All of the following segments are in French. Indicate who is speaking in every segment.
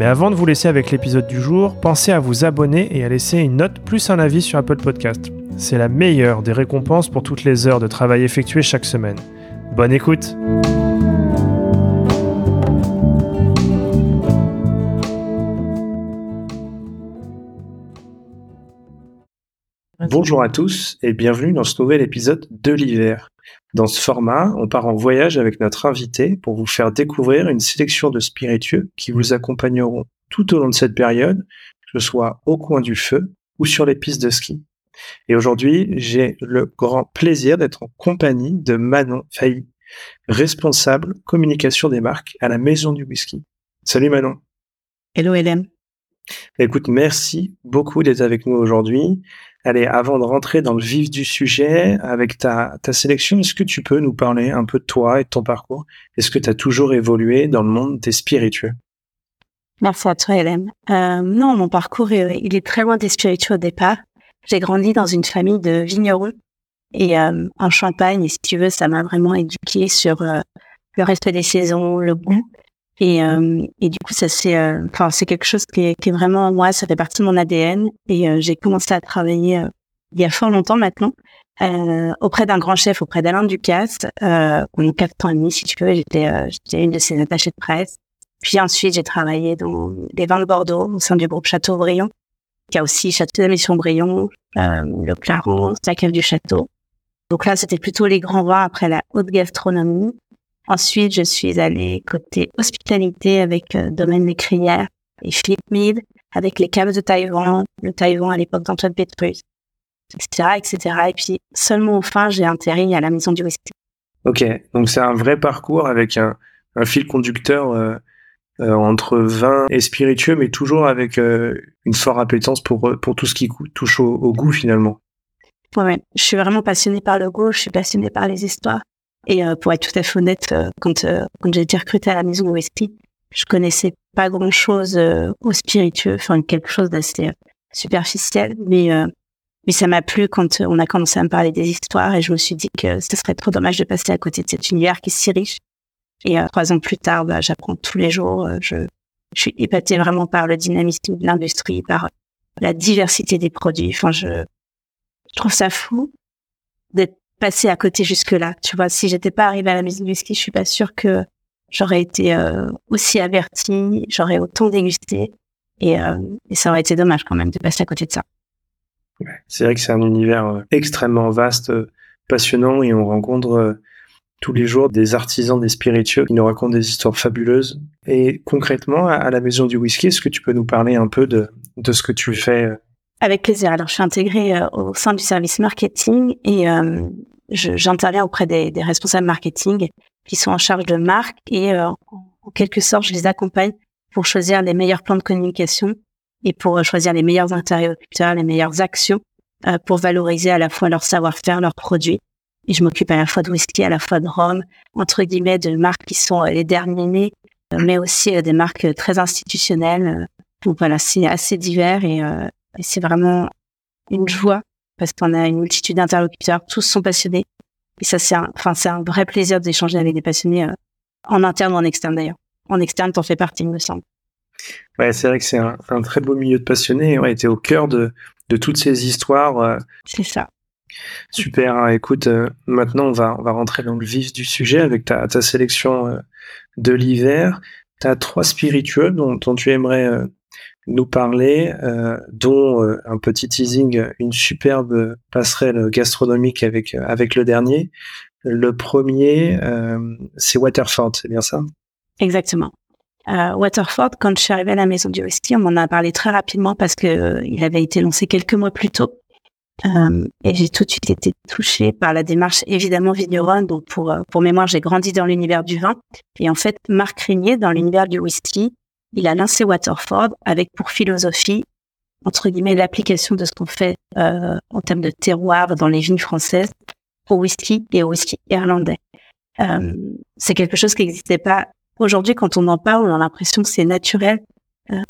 Speaker 1: Mais avant de vous laisser avec l'épisode du jour, pensez à vous abonner et à laisser une note plus un avis sur Apple Podcast. C'est la meilleure des récompenses pour toutes les heures de travail effectuées chaque semaine. Bonne écoute Bonjour à tous et bienvenue dans ce nouvel épisode de l'hiver. Dans ce format, on part en voyage avec notre invité pour vous faire découvrir une sélection de spiritueux qui vous accompagneront tout au long de cette période, que ce soit au coin du feu ou sur les pistes de ski. Et aujourd'hui, j'ai le grand plaisir d'être en compagnie de Manon Failly, responsable communication des marques à la Maison du Whisky. Salut Manon.
Speaker 2: Hello Hélène.
Speaker 1: Écoute, merci beaucoup d'être avec nous aujourd'hui. Allez, avant de rentrer dans le vif du sujet, avec ta, ta sélection, est-ce que tu peux nous parler un peu de toi et de ton parcours? Est-ce que tu as toujours évolué dans le monde des spiritueux?
Speaker 2: Merci à toi, Hélène. Euh, non, mon parcours, il est très loin des spiritueux au départ. J'ai grandi dans une famille de vignerons et euh, en Champagne, et si tu veux, ça m'a vraiment éduqué sur euh, le respect des saisons, le goût. Et, euh, et du coup, ça c'est, euh, enfin, c'est quelque chose qui est, qui est, vraiment moi, ça fait partie de mon ADN. Et euh, j'ai commencé à travailler il y a fort longtemps maintenant auprès d'un grand chef, auprès d'Alain Ducasse. Euh, pendant quatre ans et demi, si tu veux, j'étais, j'étais une de ses attachées de presse. Puis ensuite, j'ai travaillé dans les vins de Bordeaux au sein du groupe Château-Briand, qui a aussi Château de la Mission Briand, le Clarence, la cave du château. Donc là, c'était plutôt les grands vins après la haute gastronomie. Ensuite, je suis allée côté hospitalité avec euh, Domaine des Crières et Philippe Mead, avec les caves de Taïwan, le Taïwan à l'époque d'Antoine Petrus, etc., etc. Et puis, seulement enfin, j'ai atterri à la maison du whisky.
Speaker 1: Ok, donc c'est un vrai parcours avec un, un fil conducteur euh, euh, entre vin et spiritueux, mais toujours avec euh, une forte appétence pour, pour tout ce qui touche au, au goût finalement.
Speaker 2: Ouais, je suis vraiment passionnée par le goût, je suis passionnée par les histoires. Et euh, pour être tout à fait honnête, euh, quand, euh, quand j'ai été recrutée à la maison whisky, je connaissais pas grand chose au spiritueux, enfin quelque chose d'assez superficiel, mais mais ça m'a plu quand on a commencé à me parler des histoires et je me suis dit que ce serait trop dommage de passer à côté de cet univers qui est si riche. Et trois ans plus tard, bah, j'apprends tous les jours. je, je suis épatée vraiment par le dynamisme de l'industrie, par la diversité des produits. Enfin, je, je trouve ça fou d'être passé à côté jusque-là. Tu vois, si j'étais pas arrivée à la maison du ski, je suis pas sûre que j'aurais été euh, aussi avertie, j'aurais autant dégusté. Et, euh, et, ça aurait été dommage quand même de passer à côté de ça.
Speaker 1: c'est vrai que c'est un univers euh, extrêmement vaste, passionnant, et on rencontre tous les jours des artisans, des spiritueux qui nous racontent des histoires fabuleuses. Et concrètement, à la maison du whisky, est-ce que tu peux nous parler un peu de ce que tu fais
Speaker 2: avec plaisir. Alors, je suis intégrée au sein du service marketing et j'interviens auprès des, des, responsables marketing qui sont en charge de marque et euh, en quelque sorte, je les accompagne pour choisir les meilleurs plans de communication et pour euh, choisir les meilleurs interlocuteurs, les meilleures actions euh, pour valoriser à la fois leur savoir-faire, leurs produits. Et je m'occupe à la fois de whisky, à la fois de rhum, entre guillemets, de marques qui sont les derniers nés, mais aussi des marques très institutionnelles. Donc voilà, c'est assez divers et, et c'est vraiment une joie parce qu'on a une multitude d'interlocuteurs, tous sont passionnés. Et ça, c'est un, enfin, c'est un vrai plaisir d'échanger avec des passionnés euh, en interne ou en externe d'ailleurs. En externe, t'en fais partie, il me semble.
Speaker 1: Ouais, c'est vrai que c'est un, un, très beau milieu de passionnés. Ouais, t'es au cœur de, de toutes ces histoires. Euh.
Speaker 2: C'est ça.
Speaker 1: Super. Hein. Écoute, euh, maintenant on va on va rentrer dans le vif du sujet avec ta, ta sélection de l'hiver. T'as trois spiritueux dont, dont tu aimerais nous parler, euh, dont euh, un petit teasing, une superbe passerelle gastronomique avec euh, avec le dernier. Le premier, c'est Waterford, c'est bien ça?
Speaker 2: Exactement. Waterford, quand je suis arrivée à la maison du whisky, on m'en a parlé très rapidement parce que il avait été lancé quelques mois plus tôt. et j'ai tout de suite été touchée par la démarche évidemment vigneronne. Donc pour pour mémoire, j'ai grandi dans l'univers du vin et en fait Marc Régnier dans l'univers du whisky il a lancé Waterford avec pour philosophie entre guillemets l'application de ce qu'on fait en termes de terroir dans les vignes françaises au whisky et au whisky irlandais. c'est quelque chose qui n'existait pas aujourd'hui. Quand on en parle, on a l'impression que c'est naturel.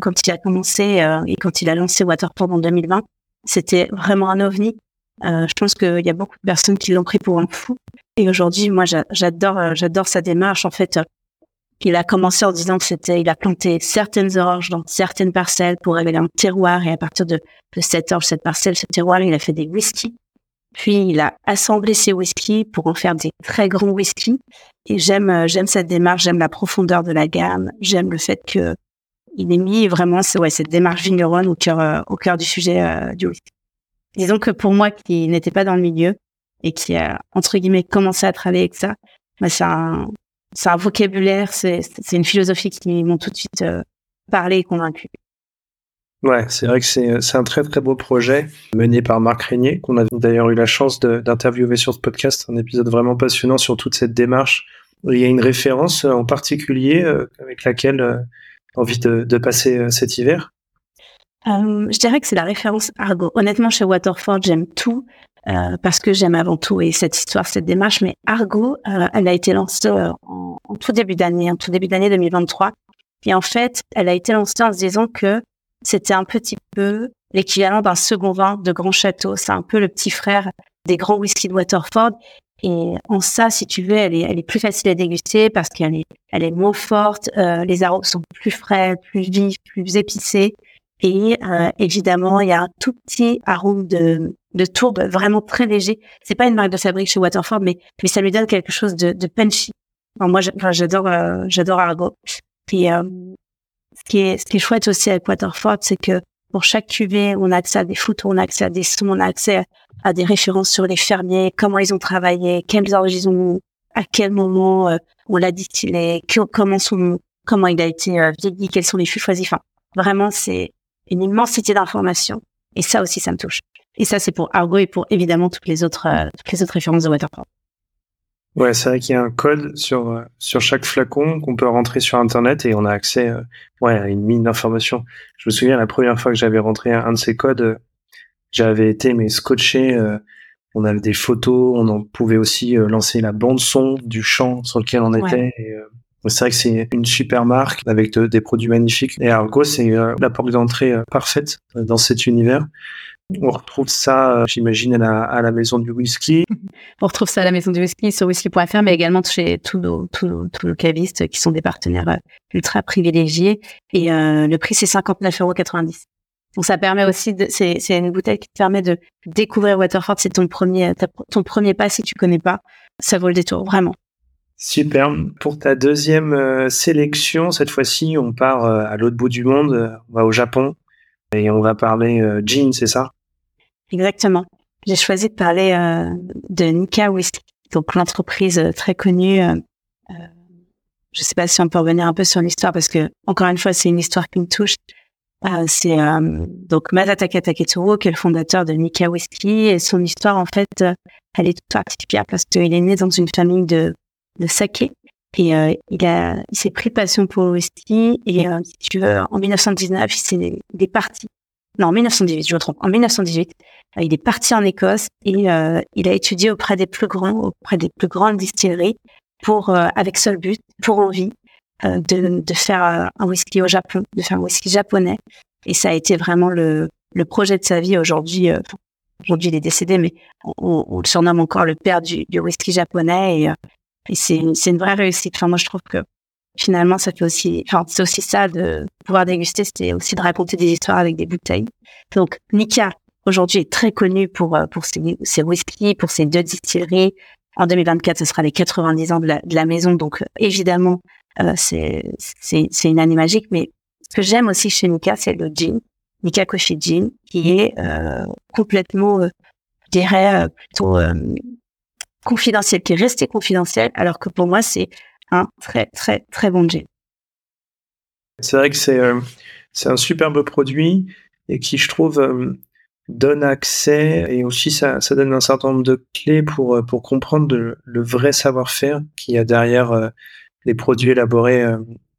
Speaker 2: quand il a commencé et quand il a lancé Waterford en 2020, c'était vraiment un ovni. Euh, je pense qu'il y a beaucoup de personnes qui l'ont pris pour un fou. Et aujourd'hui, moi, j'adore, euh, j'adore sa démarche. En fait, il a commencé en disant que c'était, il a planté certaines oranges dans certaines parcelles pour révéler un terroir. Et à partir de, de cette orge, cette parcelle, ce terroir, il a fait des whiskies. Puis il a assemblé ces whiskies pour en faire des très grands whiskies. Et j'aime, euh, j'aime cette démarche, j'aime la profondeur de la gamme, j'aime le fait que il ait mis vraiment, ouais, cette démarche vigneronne au cœur, au cœur du sujet du whisky. Disons que pour moi qui n'étais pas dans le milieu et qui a, entre guillemets, commencé à travailler avec ça, bah, c'est un, un vocabulaire, c'est une philosophie qui m'ont tout de suite euh, parlé et convaincu.
Speaker 1: Ouais, c'est vrai que c'est un très très beau projet mené par Marc Régnier, qu'on a d'ailleurs eu la chance d'interviewer sur ce podcast, un épisode vraiment passionnant sur toute cette démarche. Il y a une référence en particulier euh, avec laquelle euh, envie de, de passer cet hiver
Speaker 2: euh, je dirais que c'est la référence Argo. Honnêtement, chez Waterford, j'aime tout euh, parce que j'aime avant tout et cette histoire, cette démarche. Mais Argo, euh, elle a été lancée euh, en, tout début d'année, en tout début d'année 2023. Et en fait, elle a été lancée en se disant que c'était un petit peu l'équivalent d'un second vin de Grand Château. C'est un peu le petit frère des grands whisky de Waterford. Et en ça, si tu veux, elle est, plus facile à déguster parce qu'elle est, est moins forte. Les arômes sont plus frais, plus vifs, plus épicés. Et euh, évidemment, il y a un tout petit arôme de, de tourbe vraiment très léger. C'est pas une marque de fabrique chez Waterford, mais, mais ça lui donne quelque chose de, de punchy. moi, j'adore euh, j'adore Argo. Et euh, ce qui est ce qui est chouette aussi avec Waterford, c'est que pour chaque cuvée, on a accès à des photos, on a accès à des sons, on a accès à, des références sur les fermiers, comment ils ont travaillé, quels origines ils ont, à quel moment euh, on l'a distillé, comment son, comment il a été vieilli, quels sont les fûts choisis. Enfin, vraiment, c'est une immensité d'informations. Et ça aussi, ça me touche. Et ça, c'est pour Argo et pour évidemment toutes les autres, euh, toutes les autres références de Waterford.
Speaker 1: Ouais, c'est vrai qu'il y a un code sur euh, sur chaque flacon qu'on peut rentrer sur Internet et on a accès euh, ouais, à une mine d'informations. Je me souviens la première fois que j'avais rentré un, de ces codes, j'avais été mais scotché. on avait des photos, on en pouvait aussi lancer la bande son du champ sur lequel on était. Et, c'est vrai que c'est une super marque avec des produits magnifiques. Et Argo, c'est euh, la porte d'entrée euh, parfaite euh, dans cet univers. On retrouve ça, j'imagine, à la, maison du whisky.
Speaker 2: On retrouve ça à la maison du whisky sur whisky.fr, mais également chez tous nos, tous cavistes qui sont des partenaires ultra privilégiés. Et le prix, c'est 59,90 euros. Donc ça permet aussi, c'est, une bouteille qui te permet de découvrir Waterford. C'est ton premier, ton premier pas si tu connais pas. Ça vaut le détour, vraiment.
Speaker 1: Super. Pour ta deuxième euh, sélection, cette fois-ci, on part euh, à l'autre bout du monde, euh, on va au Japon et on va parler jean, c'est ça?
Speaker 2: Exactement. J'ai choisi de parler de Nika Whisky, donc l'entreprise très connue. je ne sais pas si on peut revenir un peu sur l'histoire parce que encore une fois, c'est une histoire qui me touche. c'est donc Masataka Taketsuro qui est le fondateur de Nika Whisky et son histoire en fait, elle est toute particulière parce qu'il est né dans une famille de de saké. Et euh, il a, il s'est pris passion pour le whisky. Et euh, en 1919, il, est, parti. Non, en 1918, je me trompe. En 1918, euh, il est parti en Écosse et il a étudié auprès des plus grands, auprès des plus grandes distilleries pour, avec seul but, pour envie, de, de faire un whisky au Japon, de faire un whisky japonais. Et ça a été vraiment le, le projet de sa vie. Aujourd'hui, aujourd'hui il est décédé, mais on, on, le surnomme encore le père du, du whisky japonais. Et, et c'est, c'est une vraie réussite. Enfin, moi, je trouve que finalement, ça fait aussi, enfin, c'est aussi ça de pouvoir déguster, c'était aussi de raconter des histoires avec des bouteilles. Donc, Nika, aujourd'hui, est très connu pour, euh, pour ses, ses whiskies, pour ses deux distilleries. En 2024, ce sera les 90 ans de la, de la maison. Donc, euh, évidemment, euh, c'est, c'est, une année magique. Mais ce que j'aime aussi chez Nika, c'est le gin. Nika Coffee Gin, qui est euh, complètement, je dirais, plutôt confidentiel, qui est resté confidentiel, alors que pour moi, c'est un très, très, très bon gin.
Speaker 1: C'est vrai que c'est euh, un superbe produit et qui, je trouve, euh, donne accès et aussi ça, ça donne un certain nombre de clés pour, euh, pour comprendre le, vrai savoir-faire qu'il y a derrière les produits élaborés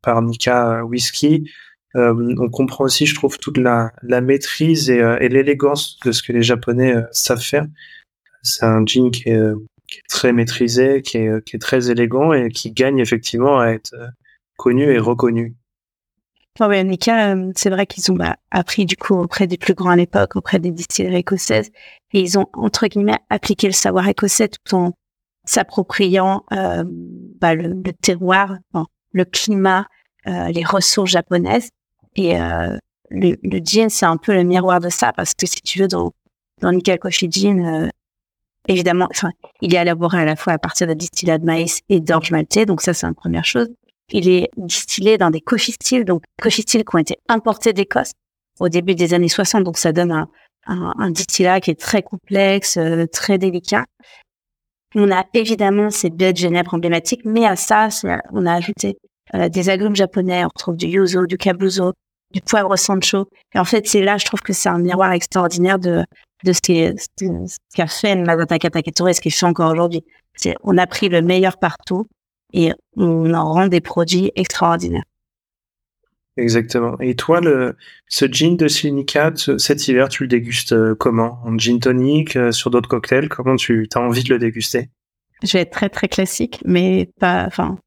Speaker 1: par Nika Whisky. on comprend aussi, je trouve, toute la, la maîtrise et, l'élégance de ce que les Japonais savent faire. C'est un est, qui est, très maîtrisé, qui est, qui très élégant et qui gagne effectivement à être connu et reconnu.
Speaker 2: Oui, Nika, c'est vrai qu'ils ont bah, appris du coup auprès des plus grands à l'époque, auprès des distilleries écossaises, et ils ont entre guillemets appliqué le savoir écossais tout en s'appropriant euh, bah, le, le, terroir, le climat, euh, les ressources japonaises. Et euh, le, le gin, c'est un peu le miroir de ça, parce que si tu veux, dans, dans Nika Coffee Gin, euh, évidemment, enfin, il est élaboré à la fois à partir de distillats de maïs et d'orge maltais, donc ça, c'est une première chose. Il est distillé dans des coffee donc coffee qui ont été importés d'Écosse au début des années 60, donc ça donne un, un, un distillat qui est très complexe, euh, très délicat. On a évidemment ces baies de Genève emblématiques, mais à ça, on a ajouté euh, des agrumes japonais, on retrouve du yuzu, du kabuzo, du poivre sancho. Et en fait, c'est là, je trouve que c'est un miroir extraordinaire de, de ce qu'a ce fait Mazataka Taketore et ce qu'il fait encore aujourd'hui. On a pris le meilleur partout et on en rend des produits extraordinaires.
Speaker 1: Exactement. Et toi, le, ce gin de Silica, cet hiver, tu le dégustes euh, comment? En gin tonic, euh, sur d'autres cocktails Comment tu as envie de le déguster?
Speaker 2: Je vais être très très classique, mais pas. Enfin,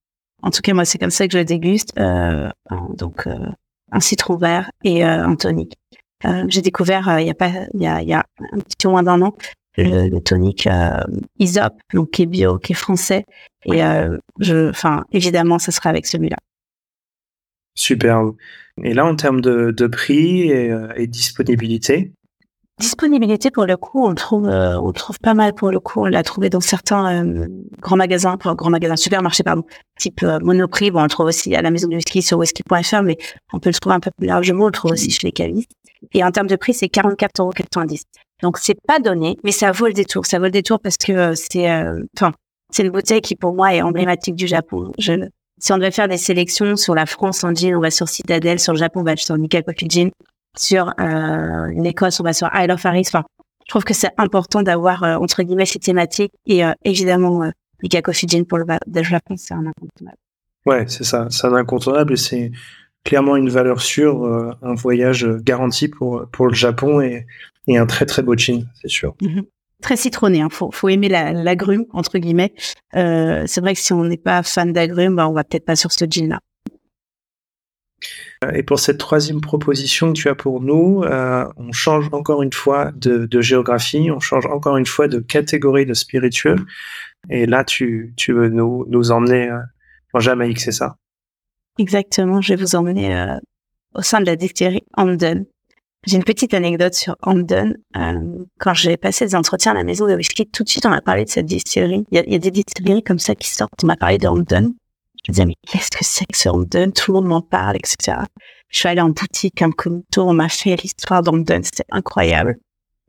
Speaker 2: en tout cas, moi, c'est comme ça que je le déguste. Euh, donc, euh, un citron vert et euh, un tonic. J'ai découvert il y a pas, il y a, y a un petit moins d'un an le, le tonic Isop, donc qui est bio, qui est français. Et je, enfin, évidemment, ça sera avec celui-là.
Speaker 1: Superbe. Et là, en termes de, de prix et, euh, et, disponibilité
Speaker 2: Disponibilité, pour le coup, on le trouve, euh, on trouve pas mal pour le coup. On l'a trouvé dans certains euh, grands magasins, pour, grands magasins, supermarchés, pardon, type Monoprix. Bon, on le trouve aussi à la maison du whisky sur whisky.fr, mais on peut le trouver un peu plus largement. On le trouve aussi chez les cavistes. Et en termes de prix, c'est 44,90 euros. Donc, c'est pas donné, mais ça vaut le détour. Ça vaut le détour parce que c'est, enfin, c'est une bouteille qui, pour moi, est emblématique du Japon. Je, si on devait faire des sélections sur la France en jean, on va sur Citadel, sur le Japon, on va sur Nika Coffee Gin, sur euh, l'Écosse, on va sur Isle of Harris. Enfin, je trouve que c'est important d'avoir euh, entre guillemets ces thématiques et euh, évidemment euh, Gin pour le, Japon, c'est un incontournable.
Speaker 1: Ouais, c'est ça, c'est un incontournable et c'est clairement une valeur sûre, euh, un voyage garanti pour pour le Japon et, et un très très beau gin, c'est sûr.
Speaker 2: Mm-hmm très citronné. Hein. Faut, faut aimer l'agrume entre guillemets. C'est vrai que si on n'est pas fan d'agrumes, bah, on va peut-être pas sur ce gin là.
Speaker 1: Et pour cette troisième proposition que tu as pour nous, euh, on change encore une fois de, géographie, on change encore une fois de catégorie de spiritueux. Et là, tu, veux nous, emmener euh, en Jamaïque, c'est ça?
Speaker 2: Exactement, je vais vous emmener euh, au sein de la distillerie Hamden, j'ai une petite anecdote sur Hamden. Euh, quand j'ai passé des entretiens à la maison de whisky, tout de suite on m'a parlé de cette distillerie. Il y y a des distilleries comme ça qui sortent. On m'a parlé de Hamden. Je disais mais qu'est-ce que c'est que ce Hamden Tout le monde m'en parle, etc. Je suis allée en boutique, un comité, on m'a fait l'histoire d'Hamden. C'était incroyable.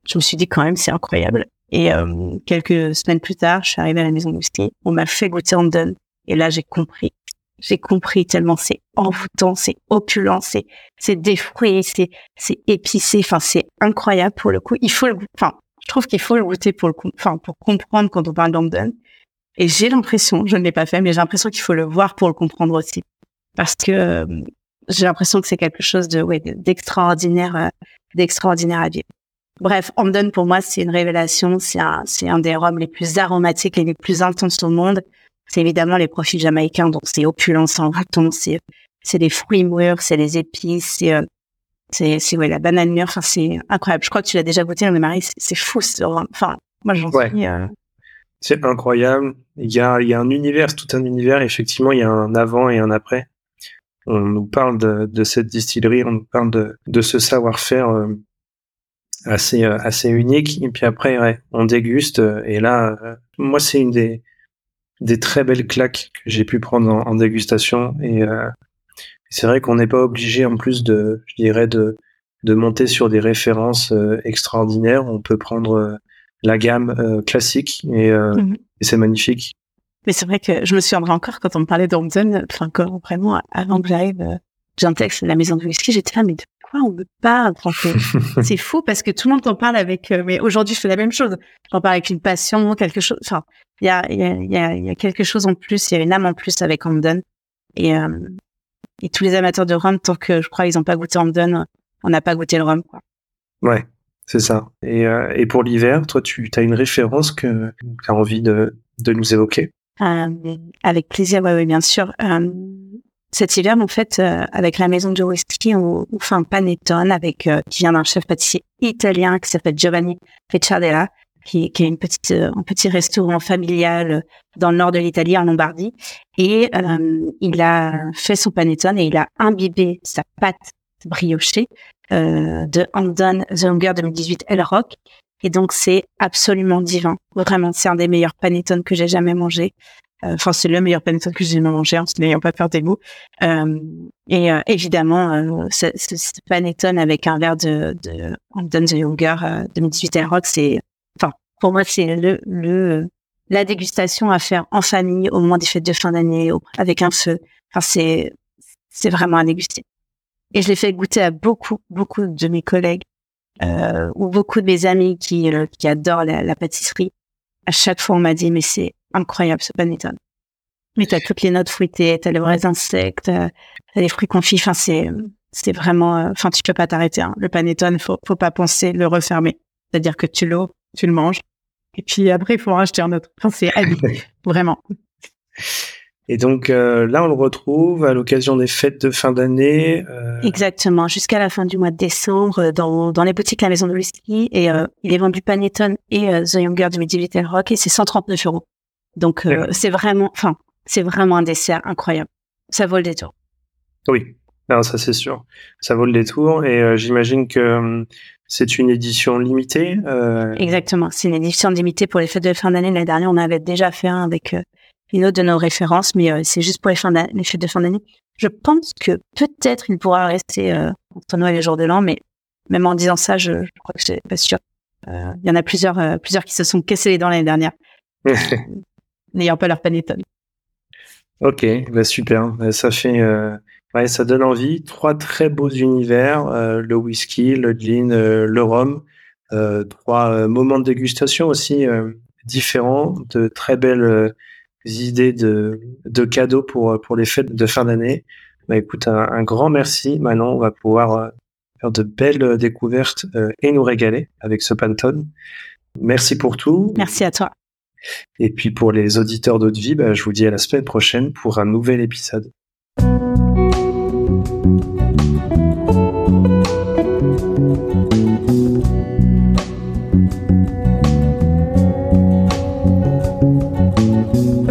Speaker 2: Je me suis dit quand même c'est incroyable. Et euh, quelques semaines plus tard, je suis arrivée à la maison de. On m'a fait goûter Hamden. Et là j'ai compris j'ai compris tellement c'est envoûtant, c'est opulent, c'est c'est des c'est c'est épicé, enfin c'est incroyable pour le coup. Il faut le enfin, je trouve qu'il faut le goûter pour le enfin pour comprendre quand on parle d'Amden. Et j'ai l'impression, je ne l'ai pas fait, mais j'ai l'impression qu'il faut le voir pour le comprendre aussi, parce que euh, j'ai l'impression que c'est quelque chose de ouais d'extraordinaire, euh, d'extraordinaire à vivre. Bref, Amden pour moi c'est une révélation, c'est un c'est un des rhums les plus aromatiques et les plus intenses au monde c'est évidemment les profils jamaïcains, donc c'est opulent, sans raton, c'est c'est les fruits mûrs, c'est les épices, c'est euh, c'est c'est ouais la banane mûre, enfin c'est incroyable. Je crois que tu l'as déjà goûté, mais Marie, c'est fou. Enfin, moi j'en suis. Euh...
Speaker 1: C'est incroyable. Il y a il y a un univers, tout un univers. Effectivement, il y a un avant et un après. On nous parle de, de cette distillerie, on nous parle de de ce savoir-faire. Euh, assez euh, assez unique et puis après ouais, on déguste et là moi c'est une des des très belles claques que j'ai pu prendre en, dégustation et euh, c'est vrai qu'on n'est pas obligé en plus de, je dirais, de, de monter sur des références euh, extraordinaires. On peut prendre euh, la gamme classique et, mhm. et c'est magnifique.
Speaker 2: Mais c'est vrai que je me souviendrai encore quand on me parlait d'Hampton, enfin, vraiment, avant que j'arrive, j'ai un texte de la maison de whisky, j'étais là, mais de quoi on me parle, C'est fou parce que tout le monde en parle avec, mais aujourd'hui, je fais la même chose. J'en parle avec une passion, quelque chose, enfin, il y a, y, a, y, a, y a quelque chose en plus, il y a une âme en plus avec Hamden. Et, euh, et tous les amateurs de rhum, tant que je crois ils n'ont pas goûté Hamden, on n'a pas goûté le rhum. Quoi.
Speaker 1: Ouais, c'est ça. Et, euh, et pour l'hiver, toi, tu as une référence que tu as envie de, de nous évoquer?
Speaker 2: Euh, Avec plaisir, oui, ouais, bien sûr. Euh, cet hiver, en fait, euh, avec la maison de whisky, on, on fait un panettone avec qui vient d'un chef pâtissier italien qui s'appelle Giovanni Fecciardella, qui, qui est une petite, un petit restaurant familial dans le nord de l'Italie, en Lombardie. Et il a fait son panettone et il a imbibé sa pâte briochée euh, de Hamden The Hunger 2018 El Rock. Et donc, c'est absolument divin. Vraiment, c'est un des meilleurs panettones que j'ai jamais mangé. Euh, enfin, c'est le meilleur panettone que j'ai jamais mangé, en n'ayant pas peur des goûts. Euh, et euh, évidemment, ce, ce, panettone avec un verre de, de The Younger 2018 El Rock, c'est, enfin, pour moi, c'est le, le, la dégustation à faire en famille, au moment des fêtes de fin d'année, avec un feu. Enfin, c'est, c'est vraiment à déguster. Et je l'ai fait goûter à beaucoup, beaucoup de mes collègues euh, ou beaucoup de mes amis qui, euh, qui adorent la, la, pâtisserie. À chaque fois, on m'a dit, mais c'est incroyable ce panettone. Mais t'as toutes les notes fruitées, t'as les vrais insectes, t'as les fruits confits. Enfin, c'est, c'est vraiment, euh, enfin, tu peux pas t'arrêter. Hein. Le panettone, faut, faut pas penser le refermer. C'est-à-dire que tu l'ouvres, tu le manges, et puis après, il faut en racheter un autre. Enfin, c'est vraiment.
Speaker 1: Et donc euh, là, on le retrouve à l'occasion des fêtes de fin d'année.
Speaker 2: Euh... Exactement, jusqu'à la fin du mois de décembre, euh, dans, dans les boutiques La Maison de Whisky. Et euh, il est vendu Panettone et euh, The Younger du Medieval Rock et c'est 139 euros. Donc c'est vraiment, enfin, c'est vraiment un dessert incroyable. Ça vaut le détour.
Speaker 1: Oui, non, ça c'est sûr. Ça vaut le détour et j'imagine que c'est une édition limitée.
Speaker 2: Exactement, c'est une édition limitée pour les fêtes de fin d'année. L'année dernière, on avait déjà fait un avec une autre de nos références, mais euh, c'est juste pour les, fins les fêtes de fin d'année. Je pense que peut-être il pourra rester euh, entre Noël et jour de l'an, mais même en disant ça, je, je crois que c'est pas sûr. Euh, il y en a plusieurs, euh, plusieurs qui se sont cassés les dents l'année dernière, n'ayant pas leur panettone.
Speaker 1: Ok, bah super. Bah, ça fait, ouais, ça donne envie. Trois très beaux univers le whisky, le gin, le rhum. trois moments de dégustation aussi différents, de très belles idées de, de cadeaux pour, pour les fêtes de fin d'année. Bah, écoute, un, grand merci. Maintenant, on va pouvoir euh, faire de belles euh, découvertes euh, et nous régaler avec ce Pantone. Merci pour tout.
Speaker 2: Merci à toi.
Speaker 1: Et puis pour les auditeurs d'Haute Vie, bah, je vous dis à la semaine prochaine pour un nouvel épisode.